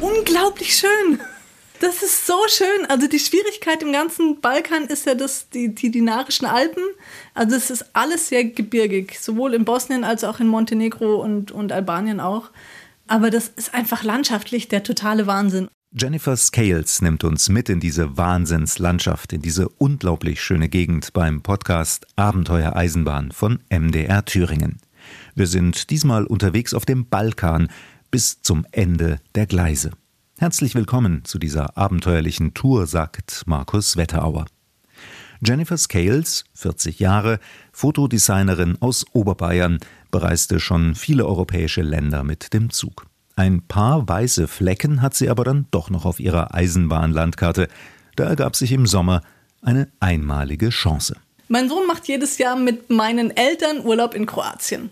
Unglaublich schön. Das ist so schön. Also die Schwierigkeit im ganzen Balkan ist ja das, die, die Dinarischen Alpen. Also es ist alles sehr gebirgig, sowohl in Bosnien als auch in Montenegro und, und Albanien auch. Aber das ist einfach landschaftlich der totale Wahnsinn. Jennifer Scales nimmt uns mit in diese Wahnsinnslandschaft, in diese unglaublich schöne Gegend beim Podcast Abenteuer Eisenbahn von MDR Thüringen. Wir sind diesmal unterwegs auf dem Balkan bis zum Ende der Gleise. Herzlich willkommen zu dieser abenteuerlichen Tour, sagt Markus Wetterauer. Jennifer Scales, 40 Jahre, Fotodesignerin aus Oberbayern, bereiste schon viele europäische Länder mit dem Zug. Ein paar weiße Flecken hat sie aber dann doch noch auf ihrer Eisenbahnlandkarte. Da ergab sich im Sommer eine einmalige Chance. Mein Sohn macht jedes Jahr mit meinen Eltern Urlaub in Kroatien.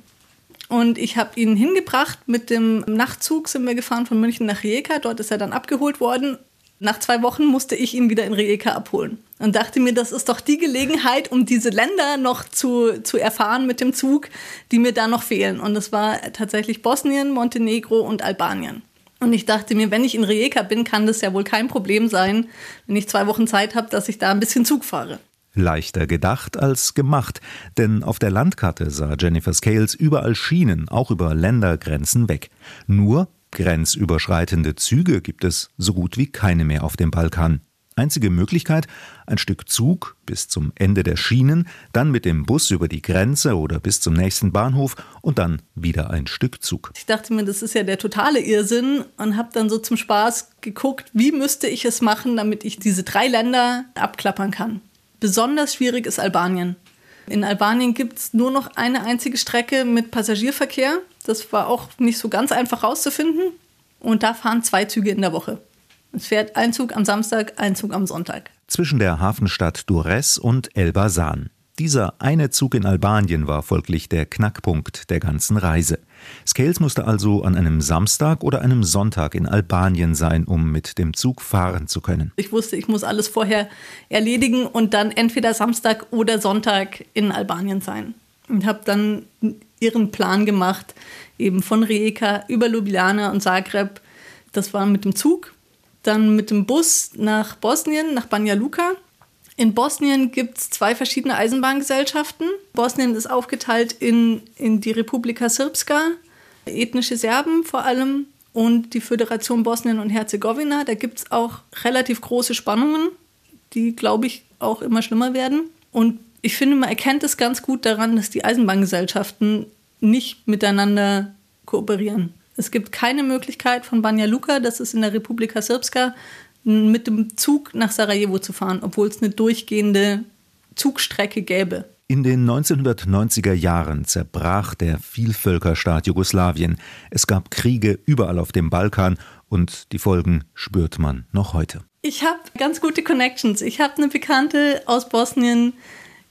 Und ich habe ihn hingebracht. Mit dem Nachtzug sind wir gefahren von München nach Rijeka. Dort ist er dann abgeholt worden. Nach zwei Wochen musste ich ihn wieder in Rijeka abholen und dachte mir, das ist doch die Gelegenheit, um diese Länder noch zu, zu erfahren mit dem Zug, die mir da noch fehlen. Und das war tatsächlich Bosnien, Montenegro und Albanien. Und ich dachte mir, wenn ich in Rijeka bin, kann das ja wohl kein Problem sein, wenn ich zwei Wochen Zeit habe, dass ich da ein bisschen Zug fahre. Leichter gedacht als gemacht, denn auf der Landkarte sah Jennifer Scales überall Schienen, auch über Ländergrenzen weg. Nur grenzüberschreitende Züge gibt es so gut wie keine mehr auf dem Balkan. Einzige Möglichkeit, ein Stück Zug bis zum Ende der Schienen, dann mit dem Bus über die Grenze oder bis zum nächsten Bahnhof und dann wieder ein Stück Zug. Ich dachte mir, das ist ja der totale Irrsinn und habe dann so zum Spaß geguckt, wie müsste ich es machen, damit ich diese drei Länder abklappern kann. Besonders schwierig ist Albanien. In Albanien gibt es nur noch eine einzige Strecke mit Passagierverkehr. Das war auch nicht so ganz einfach rauszufinden. Und da fahren zwei Züge in der Woche. Es fährt ein Zug am Samstag, ein Zug am Sonntag. Zwischen der Hafenstadt Durres und Elbasan. Dieser eine Zug in Albanien war folglich der Knackpunkt der ganzen Reise. Scales musste also an einem Samstag oder einem Sonntag in Albanien sein, um mit dem Zug fahren zu können. Ich wusste, ich muss alles vorher erledigen und dann entweder Samstag oder Sonntag in Albanien sein. Und habe dann ihren Plan gemacht, eben von Rijeka über Ljubljana und Zagreb. Das war mit dem Zug. Dann mit dem Bus nach Bosnien, nach Banja Luka in Bosnien gibt es zwei verschiedene Eisenbahngesellschaften. Bosnien ist aufgeteilt in, in die Republika Srpska, ethnische Serben vor allem, und die Föderation Bosnien und Herzegowina. Da gibt es auch relativ große Spannungen, die, glaube ich, auch immer schlimmer werden. Und ich finde, man erkennt es ganz gut daran, dass die Eisenbahngesellschaften nicht miteinander kooperieren. Es gibt keine Möglichkeit von Banja Luka, das ist in der Republika Srpska, mit dem Zug nach Sarajevo zu fahren, obwohl es eine durchgehende Zugstrecke gäbe. In den 1990er Jahren zerbrach der Vielvölkerstaat Jugoslawien. Es gab Kriege überall auf dem Balkan und die Folgen spürt man noch heute. Ich habe ganz gute Connections. Ich habe eine Bekannte aus Bosnien,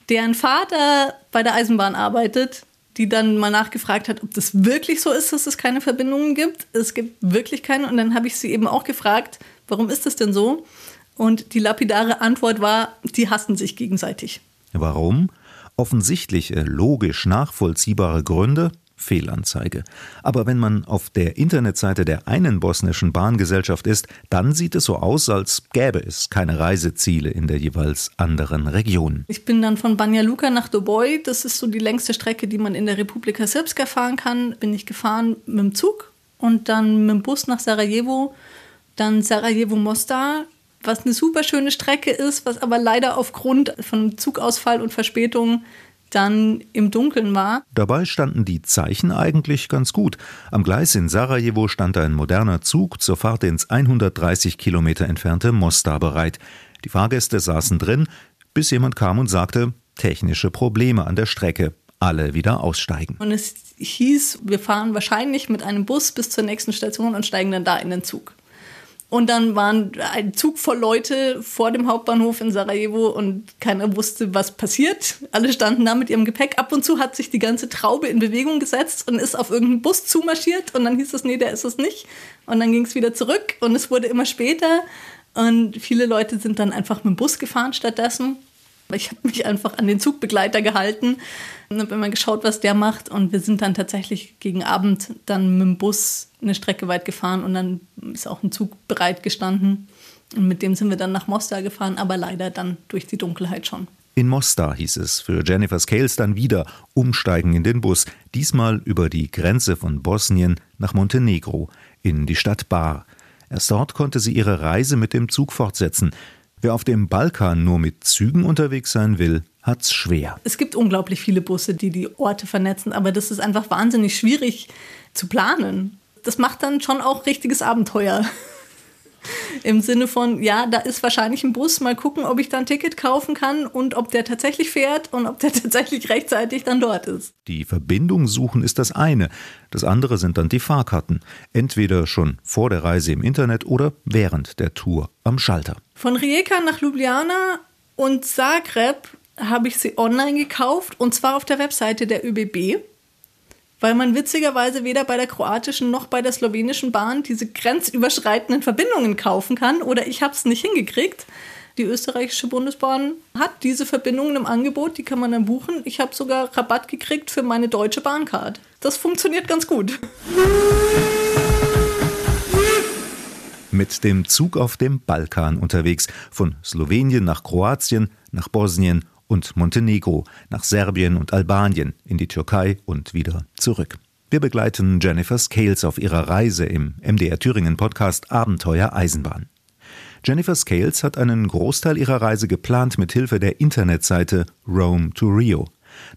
deren Vater bei der Eisenbahn arbeitet, die dann mal nachgefragt hat, ob das wirklich so ist, dass es keine Verbindungen gibt. Es gibt wirklich keine. Und dann habe ich sie eben auch gefragt, Warum ist das denn so? Und die lapidare Antwort war, die hassen sich gegenseitig. Warum? Offensichtliche, logisch nachvollziehbare Gründe, Fehlanzeige. Aber wenn man auf der Internetseite der einen bosnischen Bahngesellschaft ist, dann sieht es so aus, als gäbe es keine Reiseziele in der jeweils anderen Region. Ich bin dann von Banja Luka nach Doboj, das ist so die längste Strecke, die man in der Republika Srpska fahren kann, bin ich gefahren mit dem Zug und dann mit dem Bus nach Sarajevo dann Sarajevo-Mostar, was eine super schöne Strecke ist, was aber leider aufgrund von Zugausfall und Verspätung dann im Dunkeln war. Dabei standen die Zeichen eigentlich ganz gut. Am Gleis in Sarajevo stand ein moderner Zug zur Fahrt ins 130 Kilometer entfernte Mostar bereit. Die Fahrgäste saßen drin, bis jemand kam und sagte, technische Probleme an der Strecke. Alle wieder aussteigen. Und es hieß, wir fahren wahrscheinlich mit einem Bus bis zur nächsten Station und steigen dann da in den Zug. Und dann waren ein Zug voll Leute vor dem Hauptbahnhof in Sarajevo und keiner wusste, was passiert. Alle standen da mit ihrem Gepäck. Ab und zu hat sich die ganze Traube in Bewegung gesetzt und ist auf irgendeinen Bus zumarschiert. Und dann hieß es, nee, der ist es nicht. Und dann ging es wieder zurück und es wurde immer später. Und viele Leute sind dann einfach mit dem Bus gefahren stattdessen. Ich habe mich einfach an den Zugbegleiter gehalten und habe immer geschaut, was der macht. Und wir sind dann tatsächlich gegen Abend dann mit dem Bus eine Strecke weit gefahren und dann ist auch ein Zug bereit gestanden. Und mit dem sind wir dann nach Mostar gefahren, aber leider dann durch die Dunkelheit schon. In Mostar hieß es für Jennifer Scales dann wieder umsteigen in den Bus, diesmal über die Grenze von Bosnien nach Montenegro in die Stadt Bar. Erst dort konnte sie ihre Reise mit dem Zug fortsetzen. Wer auf dem Balkan nur mit Zügen unterwegs sein will, hat's schwer. Es gibt unglaublich viele Busse, die die Orte vernetzen, aber das ist einfach wahnsinnig schwierig zu planen. Das macht dann schon auch richtiges Abenteuer. Im Sinne von, ja, da ist wahrscheinlich ein Bus, mal gucken, ob ich da ein Ticket kaufen kann und ob der tatsächlich fährt und ob der tatsächlich rechtzeitig dann dort ist. Die Verbindung suchen ist das eine. Das andere sind dann die Fahrkarten. Entweder schon vor der Reise im Internet oder während der Tour am Schalter. Von Rijeka nach Ljubljana und Zagreb habe ich sie online gekauft und zwar auf der Webseite der ÖBB weil man witzigerweise weder bei der kroatischen noch bei der slowenischen Bahn diese grenzüberschreitenden Verbindungen kaufen kann oder ich habe es nicht hingekriegt. Die österreichische Bundesbahn hat diese Verbindungen im Angebot, die kann man dann buchen. Ich habe sogar Rabatt gekriegt für meine deutsche Bahncard. Das funktioniert ganz gut. Mit dem Zug auf dem Balkan unterwegs, von Slowenien nach Kroatien, nach Bosnien und Montenegro, nach Serbien und Albanien, in die Türkei und wieder zurück. Wir begleiten Jennifer Scales auf ihrer Reise im MDR Thüringen Podcast Abenteuer Eisenbahn. Jennifer Scales hat einen Großteil ihrer Reise geplant mit Hilfe der Internetseite Rome to Rio.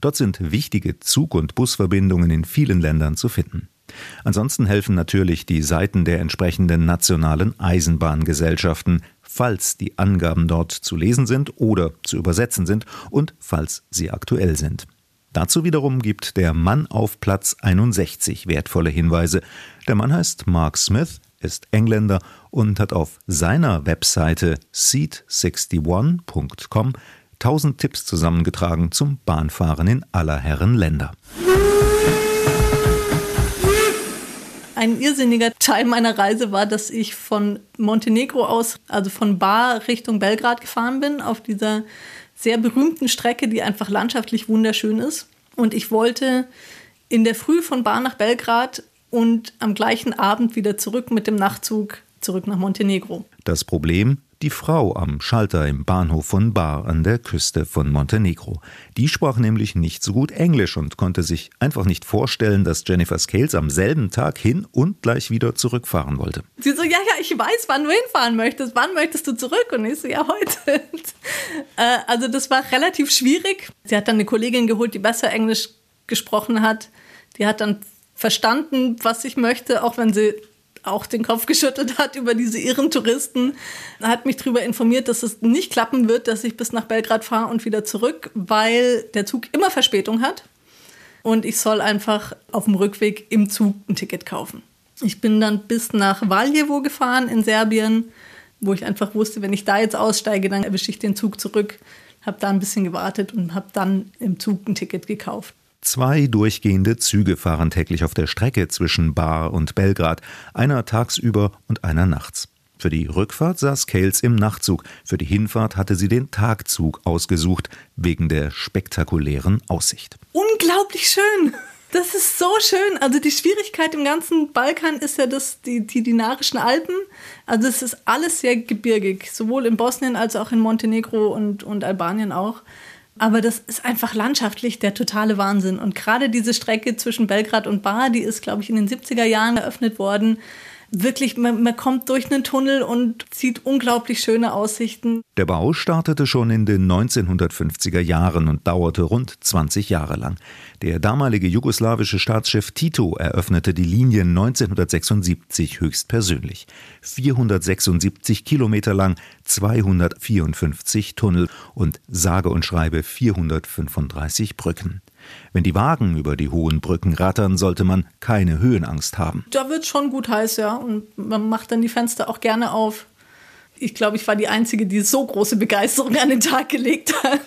Dort sind wichtige Zug- und Busverbindungen in vielen Ländern zu finden. Ansonsten helfen natürlich die Seiten der entsprechenden nationalen Eisenbahngesellschaften, falls die Angaben dort zu lesen sind oder zu übersetzen sind und falls sie aktuell sind. Dazu wiederum gibt der Mann auf Platz 61 wertvolle Hinweise. Der Mann heißt Mark Smith, ist Engländer und hat auf seiner Webseite seat61.com 1000 Tipps zusammengetragen zum Bahnfahren in aller Herren Länder. Ein irrsinniger Teil meiner Reise war, dass ich von Montenegro aus, also von Bar Richtung Belgrad gefahren bin, auf dieser sehr berühmten Strecke, die einfach landschaftlich wunderschön ist. Und ich wollte in der Früh von Bar nach Belgrad und am gleichen Abend wieder zurück mit dem Nachtzug zurück nach Montenegro. Das Problem, die Frau am Schalter im Bahnhof von Bar an der Küste von Montenegro. Die sprach nämlich nicht so gut Englisch und konnte sich einfach nicht vorstellen, dass Jennifer Scales am selben Tag hin und gleich wieder zurückfahren wollte. Sie so, ja, ja, ich weiß, wann du hinfahren möchtest. Wann möchtest du zurück? Und ich so, ja, heute. Äh, also das war relativ schwierig. Sie hat dann eine Kollegin geholt, die besser Englisch gesprochen hat. Die hat dann verstanden, was ich möchte, auch wenn sie auch den Kopf geschüttelt hat über diese irren Touristen. Hat mich darüber informiert, dass es nicht klappen wird, dass ich bis nach Belgrad fahre und wieder zurück, weil der Zug immer Verspätung hat. Und ich soll einfach auf dem Rückweg im Zug ein Ticket kaufen. Ich bin dann bis nach Valjevo gefahren in Serbien, wo ich einfach wusste, wenn ich da jetzt aussteige, dann erwische ich den Zug zurück. Habe da ein bisschen gewartet und habe dann im Zug ein Ticket gekauft. Zwei durchgehende Züge fahren täglich auf der Strecke zwischen Bar und Belgrad, einer tagsüber und einer nachts. Für die Rückfahrt saß Kales im Nachtzug, für die Hinfahrt hatte sie den Tagzug ausgesucht, wegen der spektakulären Aussicht. Unglaublich schön! Das ist so schön. Also die Schwierigkeit im ganzen Balkan ist ja das, die, die Dinarischen Alpen. Also es ist alles sehr gebirgig, sowohl in Bosnien als auch in Montenegro und, und Albanien auch. Aber das ist einfach landschaftlich der totale Wahnsinn. Und gerade diese Strecke zwischen Belgrad und Bar, die ist, glaube ich, in den 70er Jahren eröffnet worden wirklich, man, man, kommt durch einen Tunnel und sieht unglaublich schöne Aussichten. Der Bau startete schon in den 1950er Jahren und dauerte rund 20 Jahre lang. Der damalige jugoslawische Staatschef Tito eröffnete die Linie 1976 höchstpersönlich. 476 Kilometer lang, 254 Tunnel und sage und schreibe 435 Brücken. Wenn die Wagen über die hohen Brücken rattern, sollte man keine Höhenangst haben. Da wird schon gut heiß, ja. Und man macht dann die Fenster auch gerne auf. Ich glaube, ich war die Einzige, die so große Begeisterung an den Tag gelegt hat.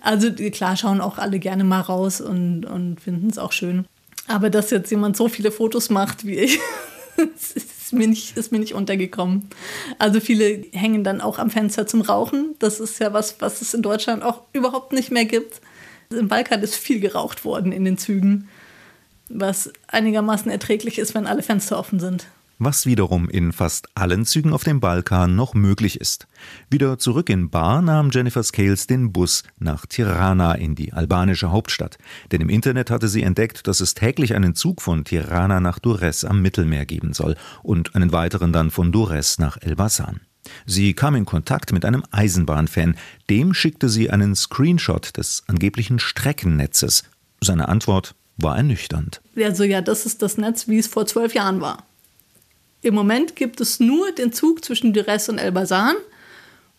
Also klar schauen auch alle gerne mal raus und, und finden es auch schön. Aber dass jetzt jemand so viele Fotos macht wie ich, ist mir, nicht, ist mir nicht untergekommen. Also viele hängen dann auch am Fenster zum Rauchen. Das ist ja was, was es in Deutschland auch überhaupt nicht mehr gibt. Im Balkan ist viel geraucht worden in den Zügen, was einigermaßen erträglich ist, wenn alle Fenster offen sind was wiederum in fast allen Zügen auf dem Balkan noch möglich ist. Wieder zurück in Bar nahm Jennifer Scales den Bus nach Tirana in die albanische Hauptstadt. Denn im Internet hatte sie entdeckt, dass es täglich einen Zug von Tirana nach Durres am Mittelmeer geben soll und einen weiteren dann von Durres nach Elbasan. Sie kam in Kontakt mit einem Eisenbahnfan. Dem schickte sie einen Screenshot des angeblichen Streckennetzes. Seine Antwort war ernüchternd. Also ja, das ist das Netz, wie es vor zwölf Jahren war. Im Moment gibt es nur den Zug zwischen Durres und Elbasan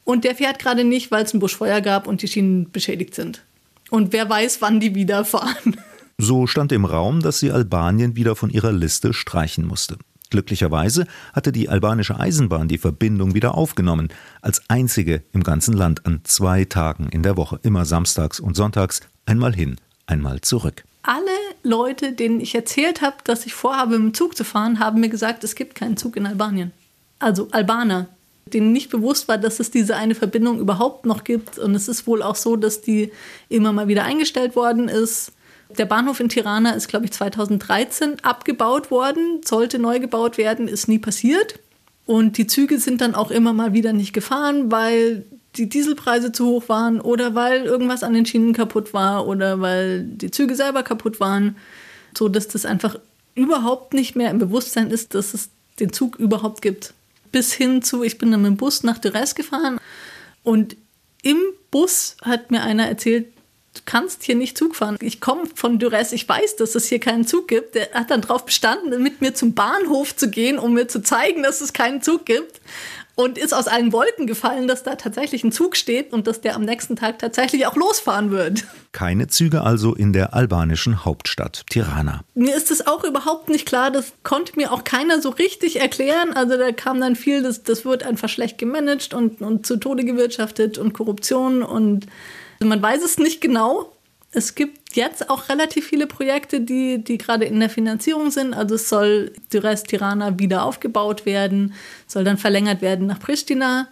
und der fährt gerade nicht, weil es ein Buschfeuer gab und die Schienen beschädigt sind. Und wer weiß, wann die wieder fahren. So stand im Raum, dass sie Albanien wieder von ihrer Liste streichen musste. Glücklicherweise hatte die albanische Eisenbahn die Verbindung wieder aufgenommen, als einzige im ganzen Land an zwei Tagen in der Woche, immer samstags und sonntags, einmal hin, einmal zurück alle Leute, denen ich erzählt habe, dass ich vorhabe, mit dem Zug zu fahren, haben mir gesagt, es gibt keinen Zug in Albanien. Also Albaner, denen nicht bewusst war, dass es diese eine Verbindung überhaupt noch gibt. Und es ist wohl auch so, dass die immer mal wieder eingestellt worden ist. Der Bahnhof in Tirana ist, glaube ich, 2013 abgebaut worden, sollte neu gebaut werden, ist nie passiert. Und die Züge sind dann auch immer mal wieder nicht gefahren, weil die Dieselpreise zu hoch waren oder weil irgendwas an den Schienen kaputt war oder weil die Züge selber kaputt waren, so dass das einfach überhaupt nicht mehr im Bewusstsein ist, dass es den Zug überhaupt gibt. Bis hin zu, ich bin dann mit dem Bus nach Durres gefahren und im Bus hat mir einer erzählt, kannst hier nicht Zug fahren. Ich komme von Durres, ich weiß, dass es hier keinen Zug gibt. Der hat dann darauf bestanden, mit mir zum Bahnhof zu gehen, um mir zu zeigen, dass es keinen Zug gibt und ist aus allen Wolken gefallen, dass da tatsächlich ein Zug steht und dass der am nächsten Tag tatsächlich auch losfahren wird. Keine Züge also in der albanischen Hauptstadt Tirana. Mir ist das auch überhaupt nicht klar, das konnte mir auch keiner so richtig erklären. Also da kam dann viel, das, das wird einfach schlecht gemanagt und, und zu Tode gewirtschaftet und Korruption und man weiß es nicht genau. Es gibt jetzt auch relativ viele Projekte, die, die gerade in der Finanzierung sind. Also es soll Dures Tirana wieder aufgebaut werden, soll dann verlängert werden nach Pristina.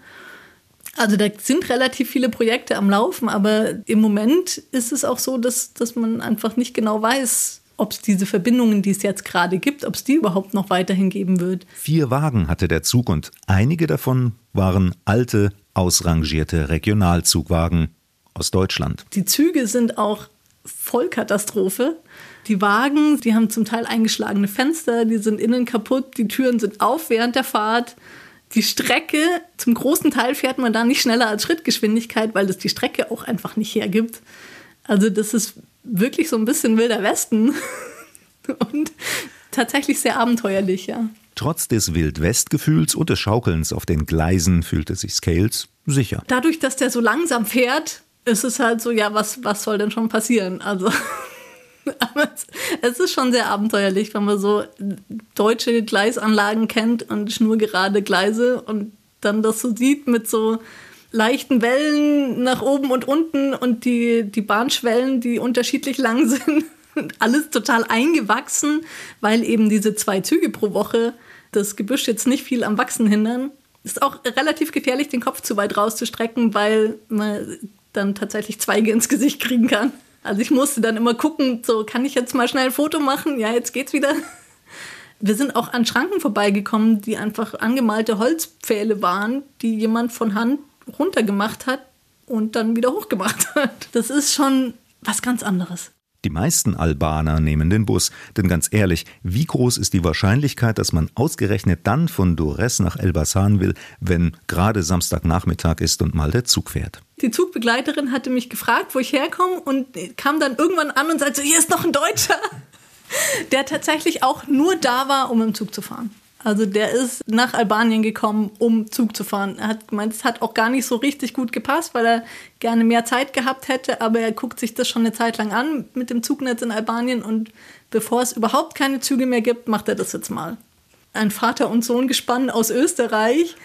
Also da sind relativ viele Projekte am Laufen, aber im Moment ist es auch so, dass, dass man einfach nicht genau weiß, ob es diese Verbindungen, die es jetzt gerade gibt, ob es die überhaupt noch weiterhin geben wird. Vier Wagen hatte der Zug und einige davon waren alte, ausrangierte Regionalzugwagen aus Deutschland. Die Züge sind auch Vollkatastrophe. Die Wagen, die haben zum Teil eingeschlagene Fenster, die sind innen kaputt, die Türen sind auf während der Fahrt. Die Strecke, zum großen Teil fährt man da nicht schneller als Schrittgeschwindigkeit, weil das die Strecke auch einfach nicht hergibt. Also das ist wirklich so ein bisschen wilder Westen und tatsächlich sehr abenteuerlich, ja. Trotz des Wildwest-Gefühls und des Schaukelns auf den Gleisen fühlte sich Scales sicher. Dadurch, dass der so langsam fährt, es ist halt so, ja, was, was soll denn schon passieren? Also, es, es, ist schon sehr abenteuerlich, wenn man so deutsche Gleisanlagen kennt und schnurgerade Gleise und dann das so sieht mit so leichten Wellen nach oben und unten und die, die Bahnschwellen, die unterschiedlich lang sind. Alles total eingewachsen, weil eben diese zwei Züge pro Woche das Gebüsch jetzt nicht viel am Wachsen hindern. Ist auch relativ gefährlich, den Kopf zu weit rauszustrecken, weil man dann tatsächlich Zweige ins Gesicht kriegen kann. Also ich musste dann immer gucken, so kann ich jetzt mal schnell ein Foto machen? Ja, jetzt geht's wieder. Wir sind auch an Schranken vorbeigekommen, die einfach angemalte Holzpfähle waren, die jemand von Hand runtergemacht hat und dann wieder hochgemacht hat. Das ist schon was ganz anderes. Die meisten Albaner nehmen den Bus, denn ganz ehrlich, wie groß ist die Wahrscheinlichkeit, dass man ausgerechnet dann von Dores nach Elbasan will, wenn gerade Samstagnachmittag ist und mal der Zug fährt? Die Zugbegleiterin hatte mich gefragt, wo ich herkomme und kam dann irgendwann an und sagte, hier ist noch ein Deutscher, der tatsächlich auch nur da war, um im Zug zu fahren. Also der ist nach Albanien gekommen, um Zug zu fahren. Er hat gemeint, es hat auch gar nicht so richtig gut gepasst, weil er gerne mehr Zeit gehabt hätte, aber er guckt sich das schon eine Zeit lang an mit dem Zugnetz in Albanien und bevor es überhaupt keine Züge mehr gibt, macht er das jetzt mal. Ein Vater und Sohn gespannt aus Österreich,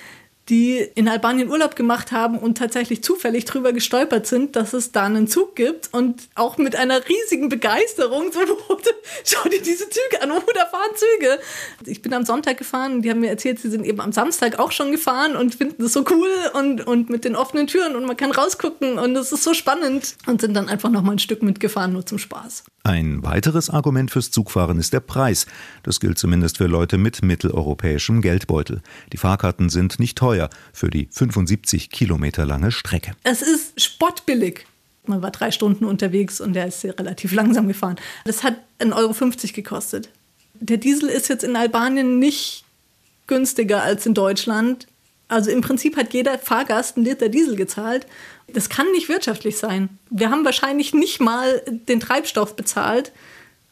die in Albanien Urlaub gemacht haben und tatsächlich zufällig drüber gestolpert sind, dass es da einen Zug gibt und auch mit einer riesigen Begeisterung so, schau dir diese Züge an, oh, da fahren Züge. Ich bin am Sonntag gefahren, die haben mir erzählt, sie sind eben am Samstag auch schon gefahren und finden das so cool und, und mit den offenen Türen und man kann rausgucken und es ist so spannend und sind dann einfach noch mal ein Stück mitgefahren, nur zum Spaß. Ein weiteres Argument fürs Zugfahren ist der Preis. Das gilt zumindest für Leute mit mitteleuropäischem Geldbeutel. Die Fahrkarten sind nicht teuer für die 75 Kilometer lange Strecke. Es ist spottbillig. Man war drei Stunden unterwegs und der ist relativ langsam gefahren. Das hat 1,50 Euro gekostet. Der Diesel ist jetzt in Albanien nicht günstiger als in Deutschland. Also im Prinzip hat jeder Fahrgast einen Liter Diesel gezahlt. Das kann nicht wirtschaftlich sein. Wir haben wahrscheinlich nicht mal den Treibstoff bezahlt.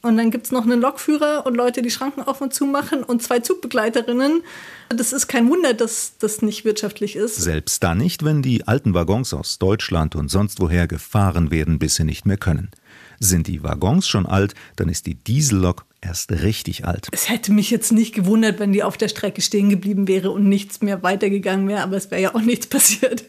Und dann gibt es noch einen Lokführer und Leute, die Schranken auf und zu machen und zwei Zugbegleiterinnen. Das ist kein Wunder, dass das nicht wirtschaftlich ist. Selbst dann nicht, wenn die alten Waggons aus Deutschland und sonst woher gefahren werden, bis sie nicht mehr können. Sind die Waggons schon alt, dann ist die Diesellok erst richtig alt. Es hätte mich jetzt nicht gewundert, wenn die auf der Strecke stehen geblieben wäre und nichts mehr weitergegangen wäre, aber es wäre ja auch nichts passiert.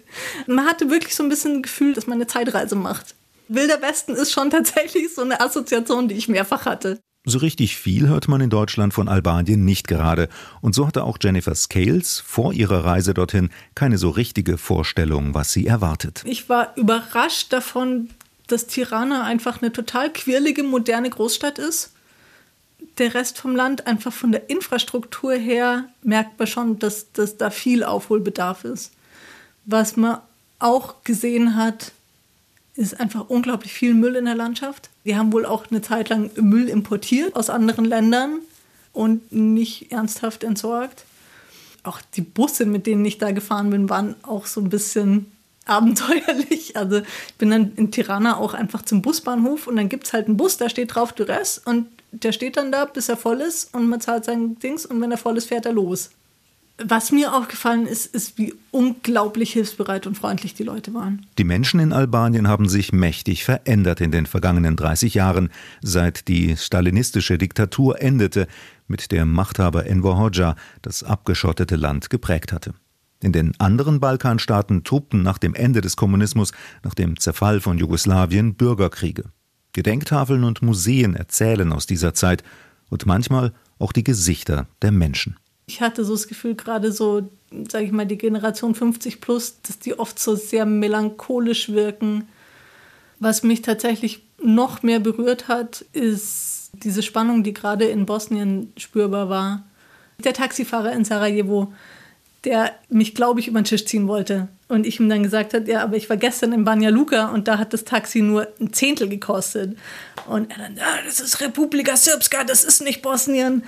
Man hatte wirklich so ein bisschen ein Gefühl, dass man eine Zeitreise macht. Wilder Westen ist schon tatsächlich so eine Assoziation, die ich mehrfach hatte. So richtig viel hört man in Deutschland von Albanien nicht gerade. Und so hatte auch Jennifer Scales vor ihrer Reise dorthin keine so richtige Vorstellung, was sie erwartet. Ich war überrascht davon, dass Tirana einfach eine total quirlige, moderne Großstadt ist. Der Rest vom Land einfach von der Infrastruktur her merkt man schon, dass, dass da viel Aufholbedarf ist. Was man auch gesehen hat, ist einfach unglaublich viel Müll in der Landschaft. Die haben wohl auch eine Zeit lang Müll importiert aus anderen Ländern und nicht ernsthaft entsorgt. Auch die Busse, mit denen ich da gefahren bin, waren auch so ein bisschen abenteuerlich. Also ich bin dann in Tirana auch einfach zum Busbahnhof und dann gibt es halt einen Bus, da steht drauf Duress und der steht dann da, bis er voll ist und man zahlt sein Dings und wenn er voll ist, fährt er los. Was mir aufgefallen ist, ist, wie unglaublich hilfsbereit und freundlich die Leute waren. Die Menschen in Albanien haben sich mächtig verändert in den vergangenen 30 Jahren, seit die stalinistische Diktatur endete, mit der Machthaber Enver Hoxha das abgeschottete Land geprägt hatte. In den anderen Balkanstaaten tobten nach dem Ende des Kommunismus, nach dem Zerfall von Jugoslawien Bürgerkriege. Gedenktafeln und Museen erzählen aus dieser Zeit und manchmal auch die Gesichter der Menschen. Ich hatte so das Gefühl, gerade so, sage ich mal, die Generation 50 plus, dass die oft so sehr melancholisch wirken. Was mich tatsächlich noch mehr berührt hat, ist diese Spannung, die gerade in Bosnien spürbar war. Der Taxifahrer in Sarajevo, der mich, glaube ich, über den Tisch ziehen wollte. Und ich ihm dann gesagt habe, ja, aber ich war gestern in Banja Luka und da hat das Taxi nur ein Zehntel gekostet. Und er dann, ja, das ist Republika Srpska, das ist nicht Bosnien.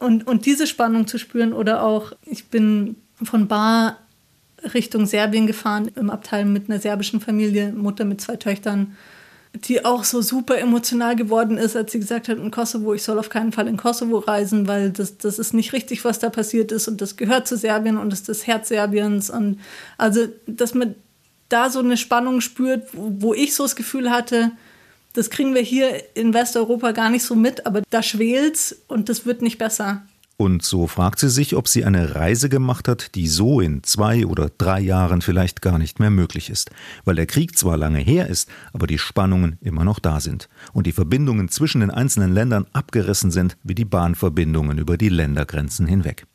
Und, und diese Spannung zu spüren oder auch, ich bin von Bar Richtung Serbien gefahren, im Abteil mit einer serbischen Familie, Mutter mit zwei Töchtern, die auch so super emotional geworden ist, als sie gesagt hat, in Kosovo, ich soll auf keinen Fall in Kosovo reisen, weil das, das ist nicht richtig, was da passiert ist und das gehört zu Serbien und ist das Herz Serbiens. Und also, dass man da so eine Spannung spürt, wo, wo ich so das Gefühl hatte, das kriegen wir hier in Westeuropa gar nicht so mit, aber da schwelt's und das wird nicht besser. Und so fragt sie sich, ob sie eine Reise gemacht hat, die so in zwei oder drei Jahren vielleicht gar nicht mehr möglich ist, weil der Krieg zwar lange her ist, aber die Spannungen immer noch da sind und die Verbindungen zwischen den einzelnen Ländern abgerissen sind wie die Bahnverbindungen über die Ländergrenzen hinweg.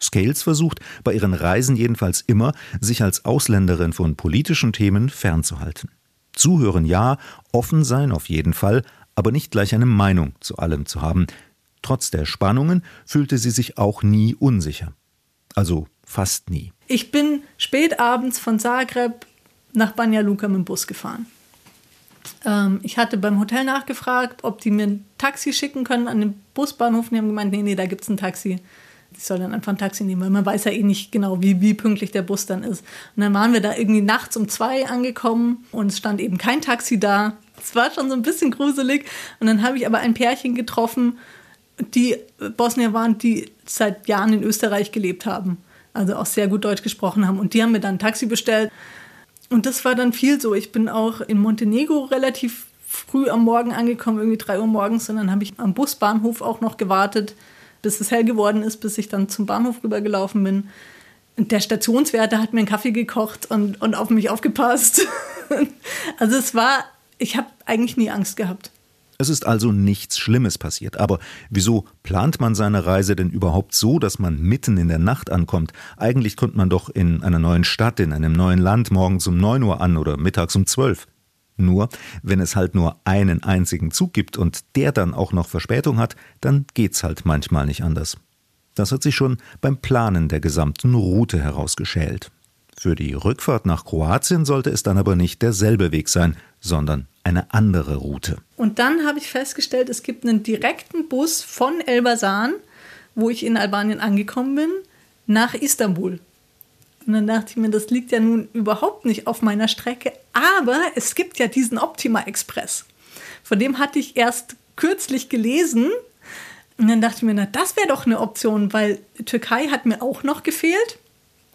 Scales versucht bei ihren Reisen jedenfalls immer, sich als Ausländerin von politischen Themen fernzuhalten. Zuhören ja, offen sein auf jeden Fall, aber nicht gleich eine Meinung zu allem zu haben. Trotz der Spannungen fühlte sie sich auch nie unsicher. Also fast nie. Ich bin spät abends von Zagreb nach Banja Luka mit dem Bus gefahren. Ähm, ich hatte beim Hotel nachgefragt, ob die mir ein Taxi schicken können an den Busbahnhof. Die haben gemeint, nee, nee, da gibt es ein Taxi ich soll dann einfach ein Taxi nehmen, weil man weiß ja eh nicht genau, wie, wie pünktlich der Bus dann ist. Und dann waren wir da irgendwie nachts um zwei angekommen und es stand eben kein Taxi da. Es war schon so ein bisschen gruselig. Und dann habe ich aber ein Pärchen getroffen, die Bosnier waren, die seit Jahren in Österreich gelebt haben. Also auch sehr gut Deutsch gesprochen haben. Und die haben mir dann ein Taxi bestellt. Und das war dann viel so. Ich bin auch in Montenegro relativ früh am Morgen angekommen, irgendwie drei Uhr morgens. Und dann habe ich am Busbahnhof auch noch gewartet bis es hell geworden ist, bis ich dann zum Bahnhof rübergelaufen bin. der Stationswärter hat mir einen Kaffee gekocht und, und auf mich aufgepasst. also es war, ich habe eigentlich nie Angst gehabt. Es ist also nichts Schlimmes passiert. Aber wieso plant man seine Reise denn überhaupt so, dass man mitten in der Nacht ankommt? Eigentlich kommt man doch in einer neuen Stadt, in einem neuen Land morgens um 9 Uhr an oder mittags um 12. Nur, wenn es halt nur einen einzigen Zug gibt und der dann auch noch Verspätung hat, dann geht's halt manchmal nicht anders. Das hat sich schon beim Planen der gesamten Route herausgeschält. Für die Rückfahrt nach Kroatien sollte es dann aber nicht derselbe Weg sein, sondern eine andere Route. Und dann habe ich festgestellt, es gibt einen direkten Bus von Elbasan, wo ich in Albanien angekommen bin, nach Istanbul. Und dann dachte ich mir, das liegt ja nun überhaupt nicht auf meiner Strecke, aber es gibt ja diesen Optima Express. Von dem hatte ich erst kürzlich gelesen. Und dann dachte ich mir, na, das wäre doch eine Option, weil Türkei hat mir auch noch gefehlt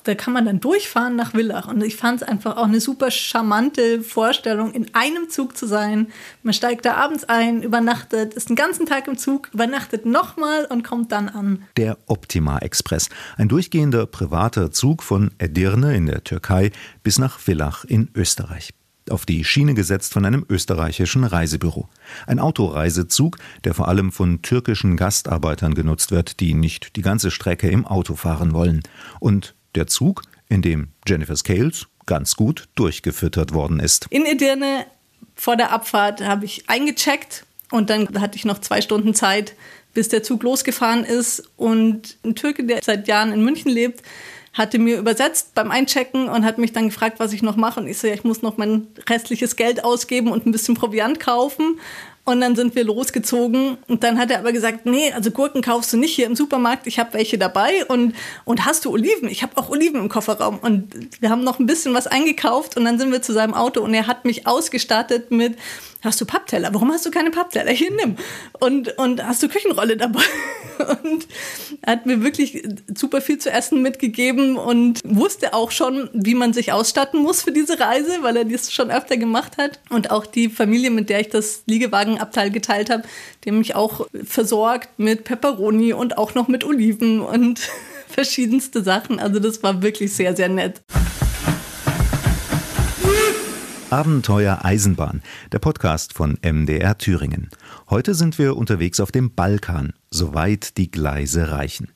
da kann man dann durchfahren nach Villach. Und ich fand es einfach auch eine super charmante Vorstellung, in einem Zug zu sein. Man steigt da abends ein, übernachtet, ist den ganzen Tag im Zug, übernachtet nochmal und kommt dann an. Der Optima Express, ein durchgehender privater Zug von Edirne in der Türkei bis nach Villach in Österreich auf die Schiene gesetzt von einem österreichischen Reisebüro. Ein Autoreisezug, der vor allem von türkischen Gastarbeitern genutzt wird, die nicht die ganze Strecke im Auto fahren wollen. Und der Zug, in dem Jennifer Scales ganz gut durchgefüttert worden ist. In Edirne vor der Abfahrt habe ich eingecheckt und dann hatte ich noch zwei Stunden Zeit, bis der Zug losgefahren ist. Und ein Türke, der seit Jahren in München lebt, hatte mir übersetzt beim Einchecken und hat mich dann gefragt, was ich noch mache. Und ich so, ja, ich muss noch mein restliches Geld ausgeben und ein bisschen Proviant kaufen. Und dann sind wir losgezogen. Und dann hat er aber gesagt, nee, also Gurken kaufst du nicht hier im Supermarkt. Ich habe welche dabei. Und, und hast du Oliven? Ich habe auch Oliven im Kofferraum. Und wir haben noch ein bisschen was eingekauft. Und dann sind wir zu seinem Auto. Und er hat mich ausgestattet mit, hast du Pappteller? Warum hast du keine Pappteller? Hier, nimm. Und, und hast du Küchenrolle dabei? Und hat mir wirklich super viel zu essen mitgegeben und wusste auch schon, wie man sich ausstatten muss für diese Reise, weil er das schon öfter gemacht hat. Und auch die Familie, mit der ich das Liegewagen Abteil geteilt habe, die mich auch versorgt mit Peperoni und auch noch mit Oliven und verschiedenste Sachen. Also das war wirklich sehr, sehr nett. Abenteuer Eisenbahn, der Podcast von MDR Thüringen. Heute sind wir unterwegs auf dem Balkan, soweit die Gleise reichen.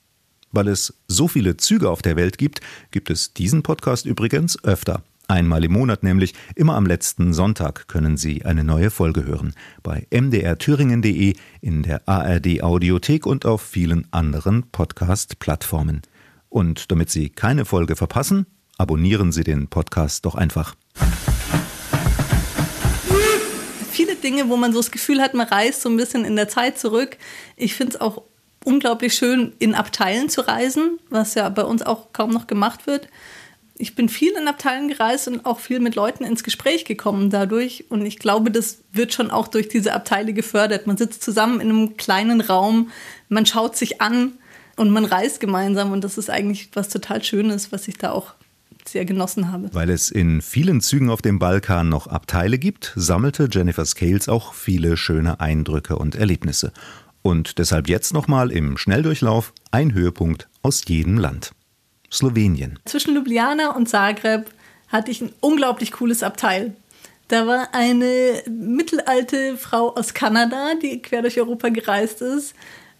Weil es so viele Züge auf der Welt gibt, gibt es diesen Podcast übrigens öfter. Einmal im Monat nämlich, immer am letzten Sonntag können Sie eine neue Folge hören. Bei mdrthüringen.de, in der ARD Audiothek und auf vielen anderen Podcast-Plattformen. Und damit Sie keine Folge verpassen, abonnieren Sie den Podcast doch einfach. Dinge, wo man so das Gefühl hat, man reist so ein bisschen in der Zeit zurück. Ich finde es auch unglaublich schön, in Abteilen zu reisen, was ja bei uns auch kaum noch gemacht wird ich bin viel in Abteilen gereist und auch viel mit Leuten ins Gespräch gekommen dadurch. Und ich glaube, das wird schon auch durch diese Abteile gefördert. Man sitzt zusammen in einem kleinen Raum, man schaut sich an und man reist gemeinsam. Und das ist eigentlich was total Schönes, was ich da auch sehr genossen habe. Weil es in vielen Zügen auf dem Balkan noch Abteile gibt, sammelte Jennifer Scales auch viele schöne Eindrücke und Erlebnisse. Und deshalb jetzt nochmal im Schnelldurchlauf ein Höhepunkt aus jedem Land. Slowenien. Zwischen Ljubljana und Zagreb hatte ich ein unglaublich cooles Abteil. Da war eine mittelalte Frau aus Kanada, die quer durch Europa gereist ist.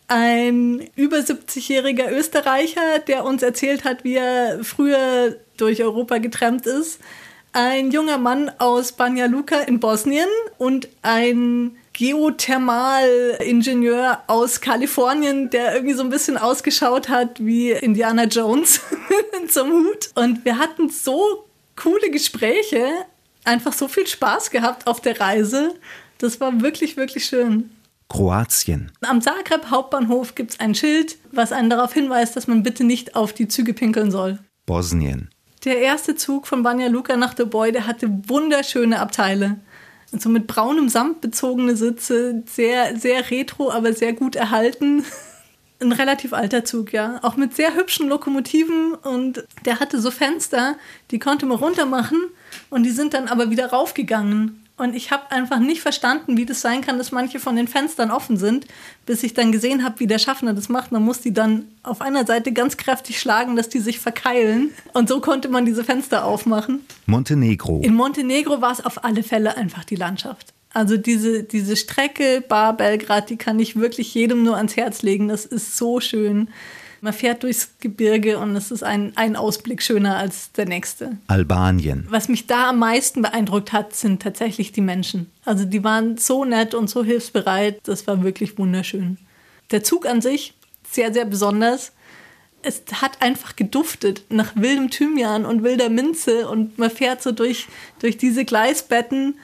Ein über 70-jähriger Österreicher, der uns erzählt hat, wie er früher durch Europa getrennt ist. Ein junger Mann aus Banja Luka in Bosnien und ein Geothermalingenieur aus Kalifornien, der irgendwie so ein bisschen ausgeschaut hat wie Indiana Jones zum Hut. Und wir hatten so coole Gespräche, einfach so viel Spaß gehabt auf der Reise. Das war wirklich, wirklich schön. Kroatien. Am Zagreb Hauptbahnhof gibt es ein Schild, was einen darauf hinweist, dass man bitte nicht auf die Züge pinkeln soll. Bosnien. Der erste Zug von Banja Luka nach Dubai, der hatte wunderschöne Abteile so mit braunem Samt bezogene Sitze, sehr, sehr retro, aber sehr gut erhalten. Ein relativ alter Zug, ja. Auch mit sehr hübschen Lokomotiven und der hatte so Fenster, die konnte man runter machen und die sind dann aber wieder raufgegangen. Und ich habe einfach nicht verstanden, wie das sein kann, dass manche von den Fenstern offen sind, bis ich dann gesehen habe, wie der Schaffner das macht. Man muss die dann auf einer Seite ganz kräftig schlagen, dass die sich verkeilen. Und so konnte man diese Fenster aufmachen. Montenegro. In Montenegro war es auf alle Fälle einfach die Landschaft. Also diese, diese Strecke Bar-Belgrad, die kann ich wirklich jedem nur ans Herz legen. Das ist so schön. Man fährt durchs Gebirge und es ist ein, ein Ausblick schöner als der nächste. Albanien. Was mich da am meisten beeindruckt hat, sind tatsächlich die Menschen. Also die waren so nett und so hilfsbereit. Das war wirklich wunderschön. Der Zug an sich, sehr, sehr besonders. Es hat einfach geduftet nach wildem Thymian und wilder Minze und man fährt so durch, durch diese Gleisbetten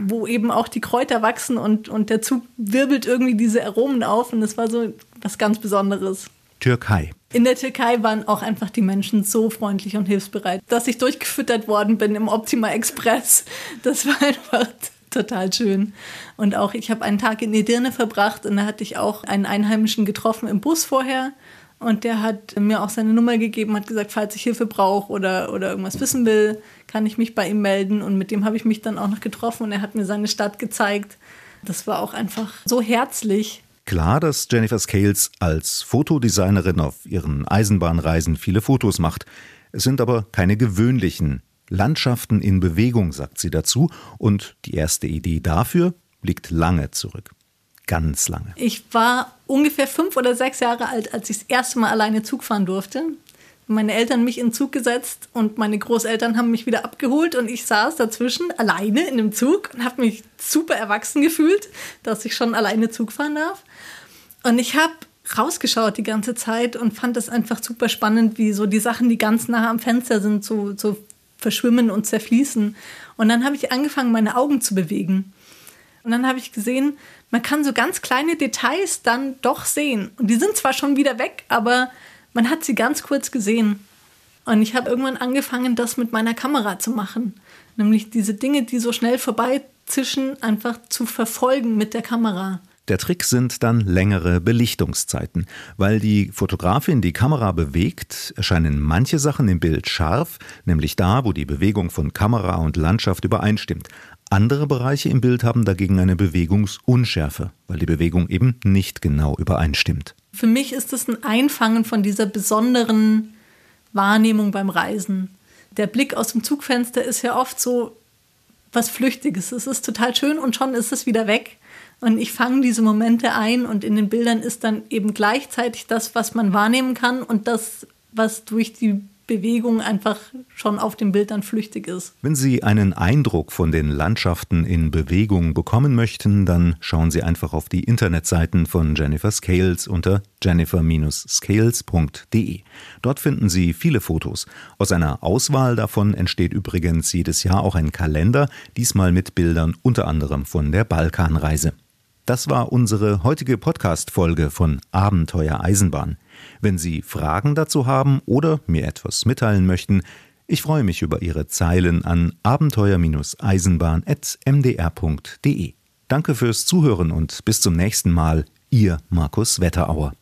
wo eben auch die Kräuter wachsen und, und der Zug wirbelt irgendwie diese Aromen auf und es war so was ganz Besonderes. Türkei. In der Türkei waren auch einfach die Menschen so freundlich und hilfsbereit, dass ich durchgefüttert worden bin im Optima Express. Das war einfach total schön. Und auch ich habe einen Tag in Edirne verbracht und da hatte ich auch einen Einheimischen getroffen im Bus vorher. Und der hat mir auch seine Nummer gegeben, hat gesagt, falls ich Hilfe brauche oder, oder irgendwas wissen will, kann ich mich bei ihm melden. Und mit dem habe ich mich dann auch noch getroffen und er hat mir seine Stadt gezeigt. Das war auch einfach so herzlich klar, dass Jennifer Scales als Fotodesignerin auf ihren Eisenbahnreisen viele Fotos macht. Es sind aber keine gewöhnlichen Landschaften in Bewegung, sagt sie dazu. Und die erste Idee dafür liegt lange zurück. Ganz lange. Ich war ungefähr fünf oder sechs Jahre alt, als ich das erste Mal alleine Zug fahren durfte meine Eltern mich in den Zug gesetzt und meine Großeltern haben mich wieder abgeholt und ich saß dazwischen alleine in dem Zug und habe mich super erwachsen gefühlt, dass ich schon alleine Zug fahren darf. Und ich habe rausgeschaut die ganze Zeit und fand es einfach super spannend, wie so die Sachen, die ganz nah am Fenster sind, so, so verschwimmen und zerfließen. Und dann habe ich angefangen, meine Augen zu bewegen. Und dann habe ich gesehen, man kann so ganz kleine Details dann doch sehen. Und die sind zwar schon wieder weg, aber man hat sie ganz kurz gesehen. Und ich habe irgendwann angefangen, das mit meiner Kamera zu machen. Nämlich diese Dinge, die so schnell vorbeizischen, einfach zu verfolgen mit der Kamera. Der Trick sind dann längere Belichtungszeiten. Weil die Fotografin die Kamera bewegt, erscheinen manche Sachen im Bild scharf, nämlich da, wo die Bewegung von Kamera und Landschaft übereinstimmt. Andere Bereiche im Bild haben dagegen eine Bewegungsunschärfe, weil die Bewegung eben nicht genau übereinstimmt. Für mich ist es ein Einfangen von dieser besonderen Wahrnehmung beim Reisen. Der Blick aus dem Zugfenster ist ja oft so was Flüchtiges. Es ist total schön und schon ist es wieder weg. Und ich fange diese Momente ein und in den Bildern ist dann eben gleichzeitig das, was man wahrnehmen kann und das, was durch die Bewegung einfach schon auf dem Bild dann flüchtig ist. Wenn Sie einen Eindruck von den Landschaften in Bewegung bekommen möchten, dann schauen Sie einfach auf die Internetseiten von Jennifer Scales unter jennifer-scales.de. Dort finden Sie viele Fotos. Aus einer Auswahl davon entsteht übrigens jedes Jahr auch ein Kalender, diesmal mit Bildern unter anderem von der Balkanreise. Das war unsere heutige Podcast-Folge von Abenteuer Eisenbahn. Wenn Sie Fragen dazu haben oder mir etwas mitteilen möchten, ich freue mich über Ihre Zeilen an abenteuer-eisenbahn.mdr.de. Danke fürs Zuhören und bis zum nächsten Mal. Ihr Markus Wetterauer.